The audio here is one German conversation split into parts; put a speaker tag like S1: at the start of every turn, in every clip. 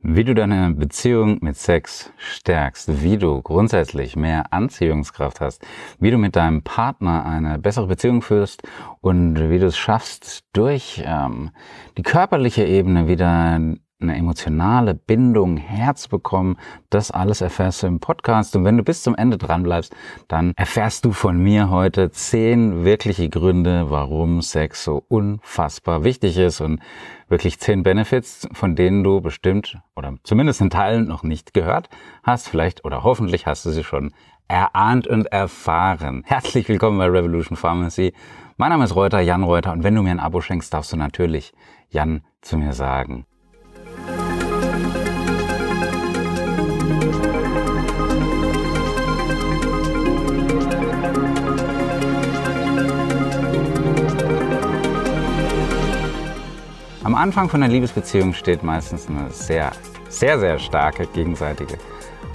S1: Wie du deine Beziehung mit Sex stärkst, wie du grundsätzlich mehr Anziehungskraft hast, wie du mit deinem Partner eine bessere Beziehung führst und wie du es schaffst, durch ähm, die körperliche Ebene wieder eine emotionale Bindung herzubekommen, das alles erfährst du im Podcast. Und wenn du bis zum Ende dran bleibst, dann erfährst du von mir heute zehn wirkliche Gründe, warum Sex so unfassbar wichtig ist und wirklich zehn Benefits, von denen du bestimmt oder zumindest in Teilen noch nicht gehört hast. Vielleicht oder hoffentlich hast du sie schon erahnt und erfahren. Herzlich willkommen bei Revolution Pharmacy. Mein Name ist Reuter, Jan Reuter. Und wenn du mir ein Abo schenkst, darfst du natürlich Jan zu mir sagen. Am Anfang von einer Liebesbeziehung steht meistens eine sehr, sehr, sehr starke gegenseitige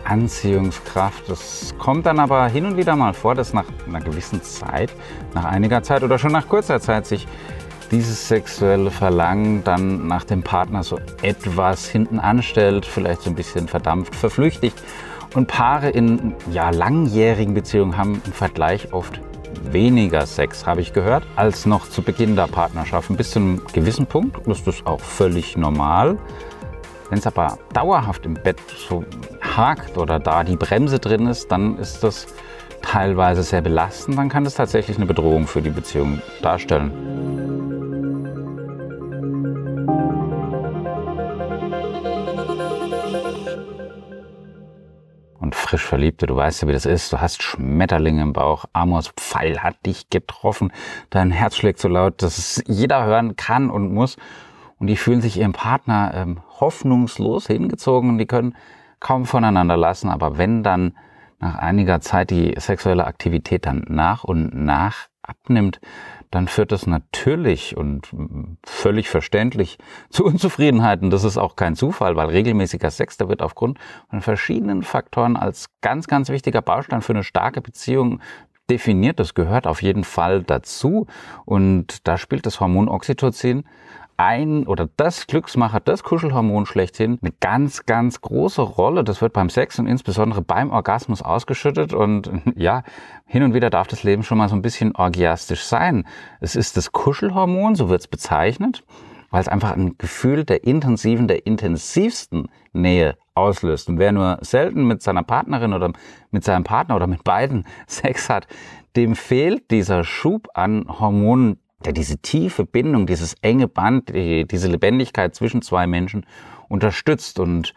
S1: Anziehungskraft. Das kommt dann aber hin und wieder mal vor, dass nach einer gewissen Zeit, nach einiger Zeit oder schon nach kurzer Zeit sich dieses sexuelle Verlangen dann nach dem Partner so etwas hinten anstellt, vielleicht so ein bisschen verdampft, verflüchtigt. Und Paare in ja, langjährigen Beziehungen haben im Vergleich oft weniger Sex, habe ich gehört, als noch zu Beginn der Partnerschaft. Bis zu einem gewissen Punkt ist das auch völlig normal. Wenn es aber dauerhaft im Bett so hakt oder da die Bremse drin ist, dann ist das teilweise sehr belastend. Dann kann das tatsächlich eine Bedrohung für die Beziehung darstellen. Frisch Verliebte, du weißt ja, wie das ist. Du hast Schmetterlinge im Bauch. Amors Pfeil hat dich getroffen. Dein Herz schlägt so laut, dass es jeder hören kann und muss. Und die fühlen sich ihrem Partner ähm, hoffnungslos hingezogen und die können kaum voneinander lassen. Aber wenn dann nach einiger Zeit die sexuelle Aktivität dann nach und nach abnimmt, dann führt das natürlich und völlig verständlich zu Unzufriedenheiten. Das ist auch kein Zufall, weil regelmäßiger Sex, der wird aufgrund von verschiedenen Faktoren als ganz, ganz wichtiger Baustein für eine starke Beziehung definiert. Das gehört auf jeden Fall dazu. Und da spielt das Hormon Oxytocin ein oder das Glücksmacher, das Kuschelhormon schlechthin, eine ganz, ganz große Rolle. Das wird beim Sex und insbesondere beim Orgasmus ausgeschüttet und ja, hin und wieder darf das Leben schon mal so ein bisschen orgiastisch sein. Es ist das Kuschelhormon, so wird es bezeichnet, weil es einfach ein Gefühl der intensiven, der intensivsten Nähe auslöst. Und wer nur selten mit seiner Partnerin oder mit seinem Partner oder mit beiden Sex hat, dem fehlt dieser Schub an Hormonen, der diese tiefe Bindung, dieses enge Band, diese Lebendigkeit zwischen zwei Menschen unterstützt. Und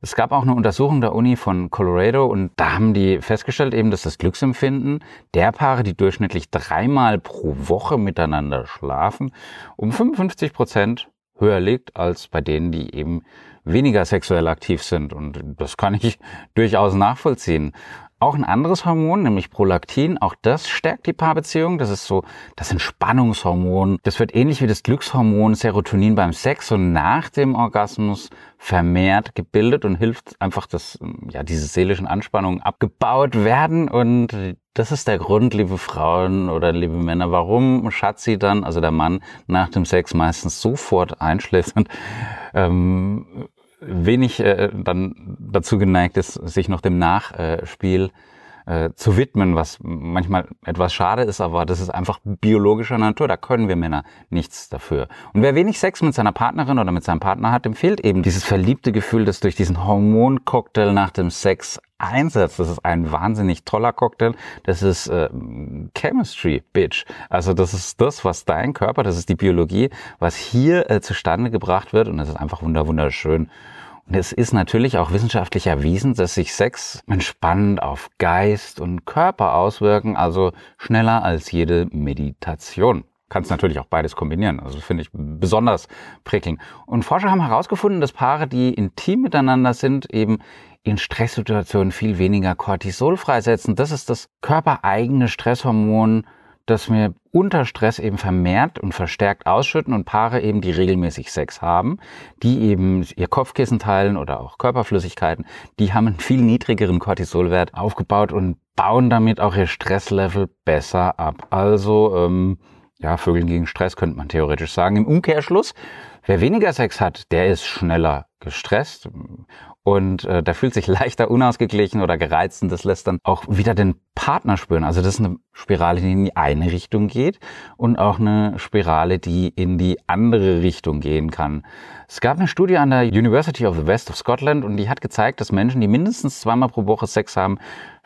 S1: es gab auch eine Untersuchung der Uni von Colorado und da haben die festgestellt eben, dass das Glücksempfinden der Paare, die durchschnittlich dreimal pro Woche miteinander schlafen, um 55 Prozent höher liegt als bei denen, die eben weniger sexuell aktiv sind. Und das kann ich durchaus nachvollziehen. Auch ein anderes Hormon, nämlich Prolaktin, auch das stärkt die Paarbeziehung. Das ist so das Entspannungshormon. Das wird ähnlich wie das Glückshormon Serotonin beim Sex und nach dem Orgasmus vermehrt gebildet und hilft einfach, dass ja diese seelischen Anspannungen abgebaut werden. Und das ist der Grund, liebe Frauen oder liebe Männer, warum Schatzi dann, also der Mann, nach dem Sex meistens sofort einschläft und ähm, wenig äh, dann dazu geneigt ist, sich noch dem Nachspiel äh, zu widmen, was manchmal etwas schade ist, aber das ist einfach biologischer Natur. Da können wir Männer nichts dafür. Und wer wenig Sex mit seiner Partnerin oder mit seinem Partner hat, dem fehlt eben dieses verliebte Gefühl, das durch diesen Hormoncocktail nach dem Sex einsetzt. Das ist ein wahnsinnig toller Cocktail. Das ist äh, Chemistry, Bitch. Also das ist das, was dein Körper, das ist die Biologie, was hier äh, zustande gebracht wird und das ist einfach wunderschön. Und es ist natürlich auch wissenschaftlich erwiesen, dass sich Sex entspannend auf Geist und Körper auswirken, also schneller als jede Meditation. Kannst natürlich auch beides kombinieren. Also finde ich besonders prickelnd. Und Forscher haben herausgefunden, dass Paare, die intim miteinander sind, eben in Stresssituationen viel weniger Cortisol freisetzen. Das ist das körpereigene Stresshormon, das wir unter Stress eben vermehrt und verstärkt ausschütten und Paare eben, die regelmäßig Sex haben, die eben ihr Kopfkissen teilen oder auch Körperflüssigkeiten, die haben einen viel niedrigeren Cortisolwert aufgebaut und bauen damit auch ihr Stresslevel besser ab. Also ähm, ja, Vögeln gegen Stress könnte man theoretisch sagen. Im Umkehrschluss, wer weniger Sex hat, der ist schneller gestresst und äh, der fühlt sich leichter unausgeglichen oder gereizt und das lässt dann auch wieder den Partner spüren. Also das ist eine Spirale, die in die eine Richtung geht und auch eine Spirale, die in die andere Richtung gehen kann. Es gab eine Studie an der University of the West of Scotland und die hat gezeigt, dass Menschen, die mindestens zweimal pro Woche Sex haben,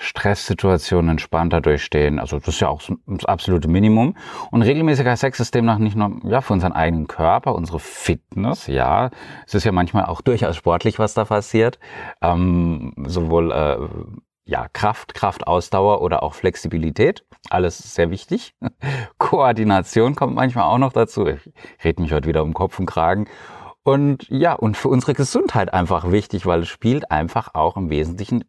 S1: Stresssituationen entspannter durchstehen. Also das ist ja auch das absolute Minimum. Und regelmäßiger Sex ist demnach nicht nur ja, für unseren eigenen Körper, unsere Fitness, ja. Es ist ja manchmal auch durchaus sportlich, was da passiert. Ähm, sowohl äh, ja, Kraft, Kraftausdauer oder auch Flexibilität. Alles sehr wichtig. Koordination kommt manchmal auch noch dazu. Ich rede mich heute wieder um Kopf und Kragen. Und ja, und für unsere Gesundheit einfach wichtig, weil es spielt einfach auch im Wesentlichen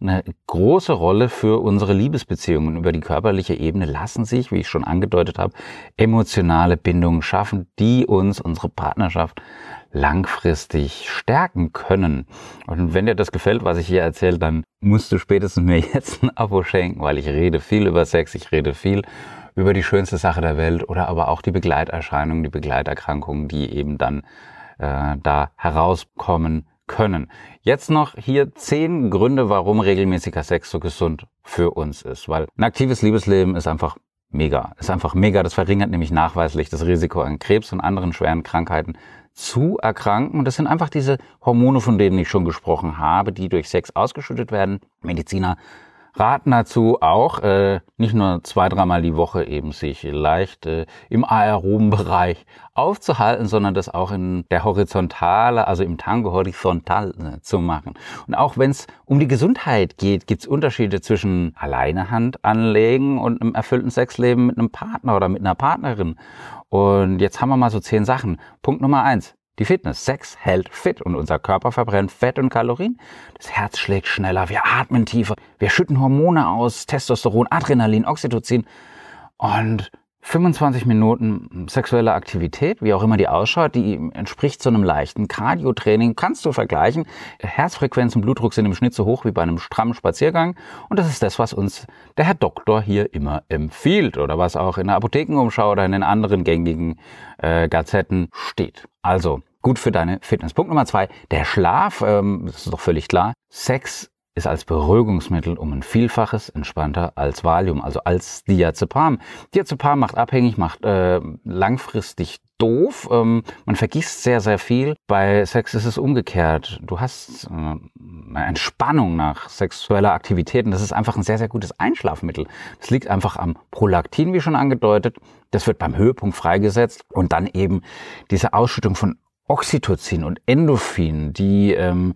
S1: eine große Rolle für unsere Liebesbeziehungen. Über die körperliche Ebene lassen sich, wie ich schon angedeutet habe, emotionale Bindungen schaffen, die uns unsere Partnerschaft langfristig stärken können. Und wenn dir das gefällt, was ich hier erzähle, dann musst du spätestens mir jetzt ein Abo schenken, weil ich rede viel über Sex, ich rede viel über die schönste Sache der Welt oder aber auch die Begleiterscheinungen, die Begleiterkrankungen, die eben dann äh, da herauskommen können. Jetzt noch hier zehn Gründe, warum regelmäßiger Sex so gesund für uns ist. Weil ein aktives Liebesleben ist einfach mega. Ist einfach mega. Das verringert nämlich nachweislich das Risiko an Krebs und anderen schweren Krankheiten zu erkranken. Und das sind einfach diese Hormone, von denen ich schon gesprochen habe, die durch Sex ausgeschüttet werden. Mediziner raten dazu auch, äh, nicht nur zwei, dreimal die Woche eben sich leicht äh, im aeroben Bereich aufzuhalten, sondern das auch in der Horizontale, also im Tango horizontal äh, zu machen. Und auch wenn es um die Gesundheit geht, gibt es Unterschiede zwischen alleine Hand anlegen und einem erfüllten Sexleben mit einem Partner oder mit einer Partnerin. Und jetzt haben wir mal so zehn Sachen. Punkt Nummer eins. Die Fitness. Sex hält fit und unser Körper verbrennt Fett und Kalorien. Das Herz schlägt schneller, wir atmen tiefer, wir schütten Hormone aus, Testosteron, Adrenalin, Oxytocin. Und 25 Minuten sexuelle Aktivität, wie auch immer die ausschaut, die entspricht so einem leichten Cardio-Training, kannst du vergleichen. Herzfrequenz und Blutdruck sind im Schnitt so hoch wie bei einem strammen Spaziergang. Und das ist das, was uns der Herr Doktor hier immer empfiehlt oder was auch in der Apothekenumschau oder in den anderen gängigen äh, Gazetten steht. Also gut für deine Fitness. Punkt Nummer zwei, der Schlaf, ähm, das ist doch völlig klar. Sex ist als Beruhigungsmittel um ein Vielfaches entspannter als Valium, also als Diazepam. Diazepam macht abhängig, macht äh, langfristig doof. Ähm, man vergisst sehr, sehr viel. Bei Sex ist es umgekehrt. Du hast äh, eine Entspannung nach sexueller Aktivität und das ist einfach ein sehr, sehr gutes Einschlafmittel. Das liegt einfach am Prolaktin, wie schon angedeutet. Das wird beim Höhepunkt freigesetzt und dann eben diese Ausschüttung von Oxytocin und Endorphin, die ähm,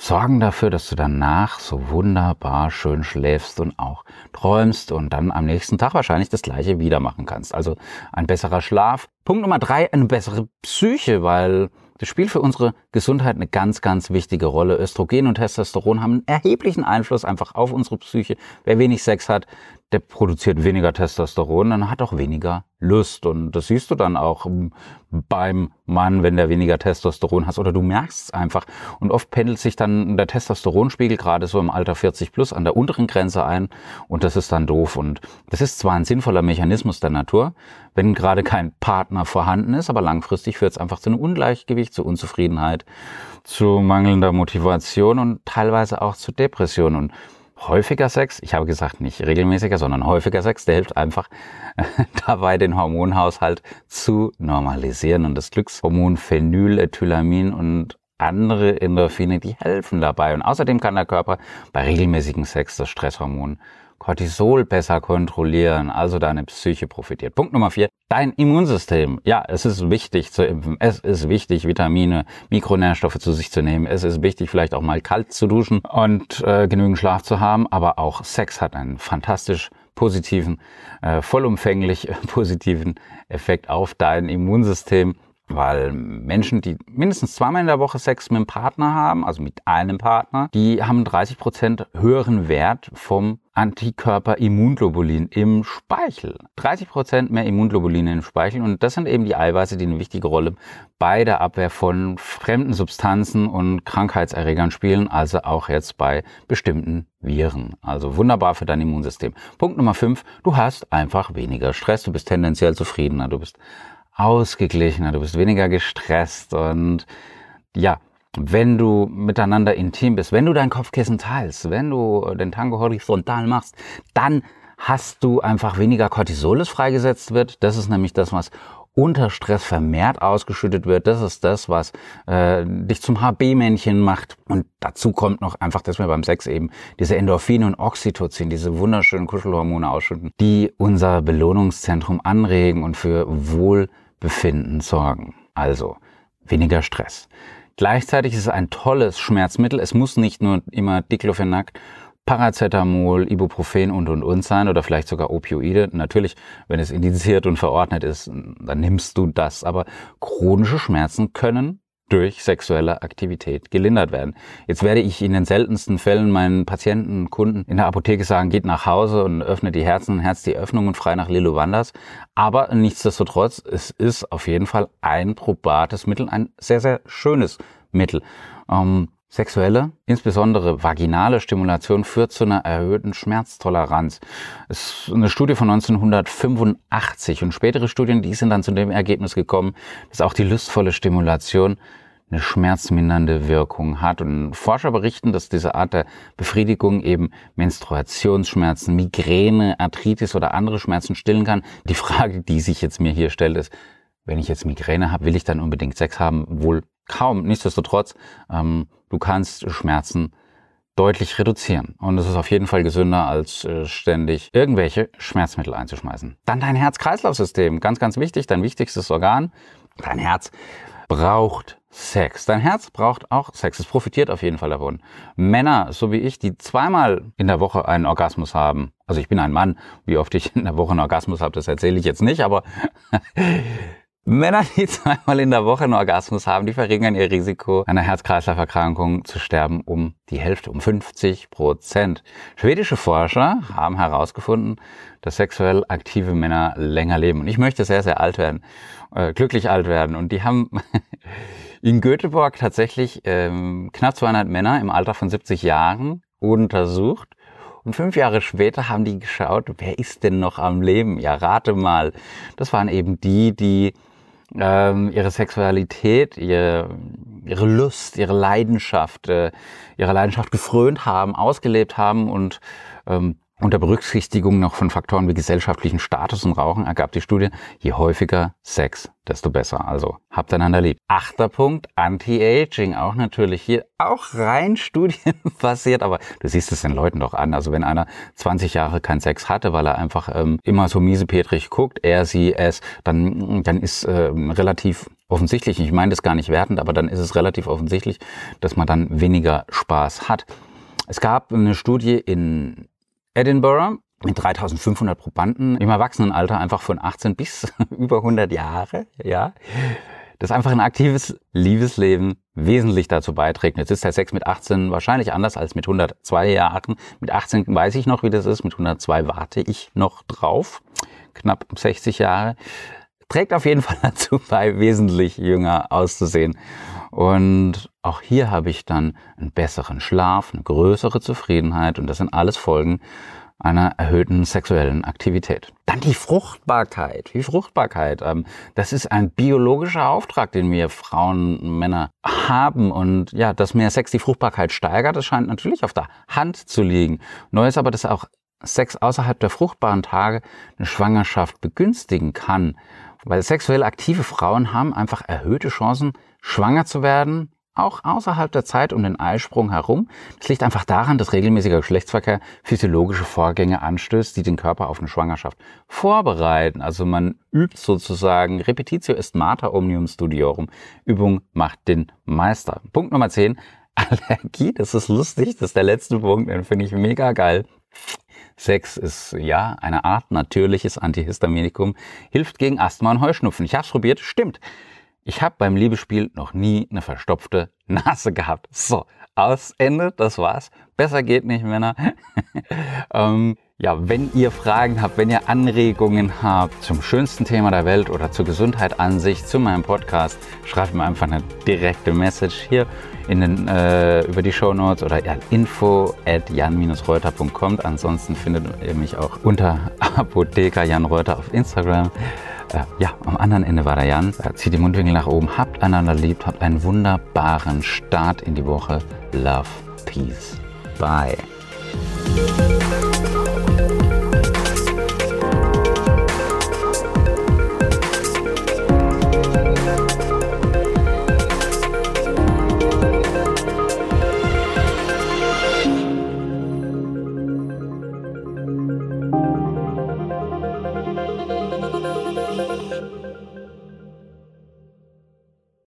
S1: sorgen dafür, dass du danach so wunderbar schön schläfst und auch träumst und dann am nächsten Tag wahrscheinlich das gleiche wieder machen kannst. Also ein besserer Schlaf. Punkt Nummer drei, eine bessere Psyche, weil das spielt für unsere Gesundheit eine ganz, ganz wichtige Rolle. Östrogen und Testosteron haben einen erheblichen Einfluss einfach auf unsere Psyche. Wer wenig Sex hat, der produziert weniger Testosteron, dann hat auch weniger Lust. Und das siehst du dann auch beim Mann, wenn der weniger Testosteron hat. Oder du merkst es einfach. Und oft pendelt sich dann der Testosteronspiegel gerade so im Alter 40 plus an der unteren Grenze ein. Und das ist dann doof. Und das ist zwar ein sinnvoller Mechanismus der Natur, wenn gerade kein Partner vorhanden ist, aber langfristig führt es einfach zu einem Ungleichgewicht, zu Unzufriedenheit, zu mangelnder Motivation und teilweise auch zu Depression. Und häufiger Sex, ich habe gesagt nicht regelmäßiger, sondern häufiger Sex, der hilft einfach dabei, den Hormonhaushalt zu normalisieren. Und das Glückshormon Phenylethylamin und andere Endorphine, die helfen dabei. Und außerdem kann der Körper bei regelmäßigem Sex das Stresshormon Cortisol besser kontrollieren, also deine Psyche profitiert. Punkt Nummer vier, dein Immunsystem. Ja, es ist wichtig zu impfen. Es ist wichtig, Vitamine, Mikronährstoffe zu sich zu nehmen. Es ist wichtig, vielleicht auch mal kalt zu duschen und äh, genügend Schlaf zu haben. Aber auch Sex hat einen fantastisch positiven, äh, vollumfänglich positiven Effekt auf dein Immunsystem weil Menschen, die mindestens zweimal in der Woche Sex mit einem Partner haben, also mit einem Partner, die haben 30 Prozent höheren Wert vom Antikörper Immunglobulin im Speichel. 30 Prozent mehr Immunglobulin im Speichel und das sind eben die Eiweiße, die eine wichtige Rolle bei der Abwehr von fremden Substanzen und Krankheitserregern spielen, also auch jetzt bei bestimmten Viren. Also wunderbar für dein Immunsystem. Punkt Nummer 5, du hast einfach weniger Stress, du bist tendenziell zufriedener, du bist ausgeglichener, du bist weniger gestresst und ja, wenn du miteinander intim bist, wenn du dein Kopfkissen teilst, wenn du den Tango horizontal machst, dann hast du einfach weniger Cortisol, das freigesetzt wird. Das ist nämlich das, was unter Stress vermehrt ausgeschüttet wird. Das ist das, was äh, dich zum HB-Männchen macht. Und dazu kommt noch einfach, dass wir beim Sex eben diese Endorphine und Oxytocin, diese wunderschönen Kuschelhormone ausschütten, die unser Belohnungszentrum anregen und für Wohlbefinden sorgen. Also weniger Stress. Gleichzeitig ist es ein tolles Schmerzmittel. Es muss nicht nur immer Diclofenac Paracetamol, Ibuprofen und und und sein oder vielleicht sogar Opioide. Natürlich, wenn es indiziert und verordnet ist, dann nimmst du das. Aber chronische Schmerzen können durch sexuelle Aktivität gelindert werden. Jetzt werde ich in den seltensten Fällen meinen Patienten, Kunden in der Apotheke sagen, geht nach Hause und öffnet die Herzen, Herz die Öffnungen frei nach Lilo Wanders. Aber nichtsdestotrotz, es ist auf jeden Fall ein probates Mittel, ein sehr, sehr schönes Mittel. Ähm, Sexuelle, insbesondere vaginale Stimulation führt zu einer erhöhten Schmerztoleranz. Es ist eine Studie von 1985 und spätere Studien, die sind dann zu dem Ergebnis gekommen, dass auch die lustvolle Stimulation eine schmerzmindernde Wirkung hat. Und Forscher berichten, dass diese Art der Befriedigung eben Menstruationsschmerzen, Migräne, Arthritis oder andere Schmerzen stillen kann. Die Frage, die sich jetzt mir hier stellt, ist, wenn ich jetzt Migräne habe, will ich dann unbedingt Sex haben? Wohl kaum. Nichtsdestotrotz, ähm, du kannst Schmerzen deutlich reduzieren. Und es ist auf jeden Fall gesünder, als äh, ständig irgendwelche Schmerzmittel einzuschmeißen. Dann dein Herz-Kreislauf-System. Ganz, ganz wichtig. Dein wichtigstes Organ. Dein Herz braucht Sex. Dein Herz braucht auch Sex. Es profitiert auf jeden Fall davon. Männer, so wie ich, die zweimal in der Woche einen Orgasmus haben. Also ich bin ein Mann. Wie oft ich in der Woche einen Orgasmus habe, das erzähle ich jetzt nicht. Aber Männer, die zweimal in der Woche einen Orgasmus haben, die verringern ihr Risiko, einer Herz-Kreislauf-Erkrankung zu sterben um die Hälfte, um 50 Prozent. Schwedische Forscher haben herausgefunden, dass sexuell aktive Männer länger leben. Und ich möchte sehr, sehr alt werden, äh, glücklich alt werden. Und die haben in Göteborg tatsächlich ähm, knapp 200 Männer im Alter von 70 Jahren untersucht. Und fünf Jahre später haben die geschaut, wer ist denn noch am Leben? Ja, rate mal. Das waren eben die, die ähm, ihre Sexualität, ihre, ihre Lust, ihre Leidenschaft, äh, ihre Leidenschaft gefrönt haben, ausgelebt haben und ähm, unter Berücksichtigung noch von Faktoren wie gesellschaftlichen Status und Rauchen ergab die Studie, je häufiger Sex, desto besser. Also habt einander lieb. Achter Punkt, Anti-Aging. Auch natürlich hier, auch rein studienbasiert, aber du siehst es den Leuten doch an. Also wenn einer 20 Jahre keinen Sex hatte, weil er einfach ähm, immer so miesepetrig guckt, er, sie, es, dann, dann ist ähm, relativ offensichtlich, ich meine das gar nicht wertend, aber dann ist es relativ offensichtlich, dass man dann weniger Spaß hat. Es gab eine Studie in Edinburgh mit 3500 Probanden im Erwachsenenalter einfach von 18 bis über 100 Jahre, ja, das einfach ein aktives Liebesleben wesentlich dazu beiträgt. Jetzt ist der Sex mit 18 wahrscheinlich anders als mit 102 Jahren. Mit 18 weiß ich noch, wie das ist. Mit 102 warte ich noch drauf. Knapp 60 Jahre. Trägt auf jeden Fall dazu bei, wesentlich jünger auszusehen. Und auch hier habe ich dann einen besseren Schlaf, eine größere Zufriedenheit und das sind alles Folgen einer erhöhten sexuellen Aktivität. Dann die Fruchtbarkeit. Die Fruchtbarkeit, ähm, das ist ein biologischer Auftrag, den wir Frauen und Männer haben. Und ja, dass mehr Sex die Fruchtbarkeit steigert, das scheint natürlich auf der Hand zu liegen. Neu ist aber, dass auch Sex außerhalb der fruchtbaren Tage eine Schwangerschaft begünstigen kann. Weil sexuell aktive Frauen haben einfach erhöhte Chancen, schwanger zu werden, auch außerhalb der Zeit um den Eisprung herum. Das liegt einfach daran, dass regelmäßiger Geschlechtsverkehr physiologische Vorgänge anstößt, die den Körper auf eine Schwangerschaft vorbereiten. Also man übt sozusagen Repetitio est mater omnium studiorum. Übung macht den Meister. Punkt Nummer 10. Allergie, das ist lustig, das ist der letzte Punkt, den finde ich mega geil. Sex ist ja eine Art natürliches Antihistaminikum, hilft gegen Asthma und Heuschnupfen. Ich habe es probiert, stimmt. Ich habe beim Liebesspiel noch nie eine verstopfte Nase gehabt. So, aus Ende, das war's. Besser geht nicht, Männer. ähm, ja, wenn ihr Fragen habt, wenn ihr Anregungen habt zum schönsten Thema der Welt oder zur Gesundheit an sich, zu meinem Podcast, schreibt mir einfach eine direkte Message hier in den, äh, über die Show Notes oder ja, info at jan-reuter.com. Ansonsten findet ihr mich auch unter Apotheker Jan Reuter auf Instagram. Äh, ja, am anderen Ende war der Jan. Äh, zieht die Mundwinkel nach oben. Habt einander lieb. Habt einen wunderbaren Start in die Woche. Love, Peace. Bye.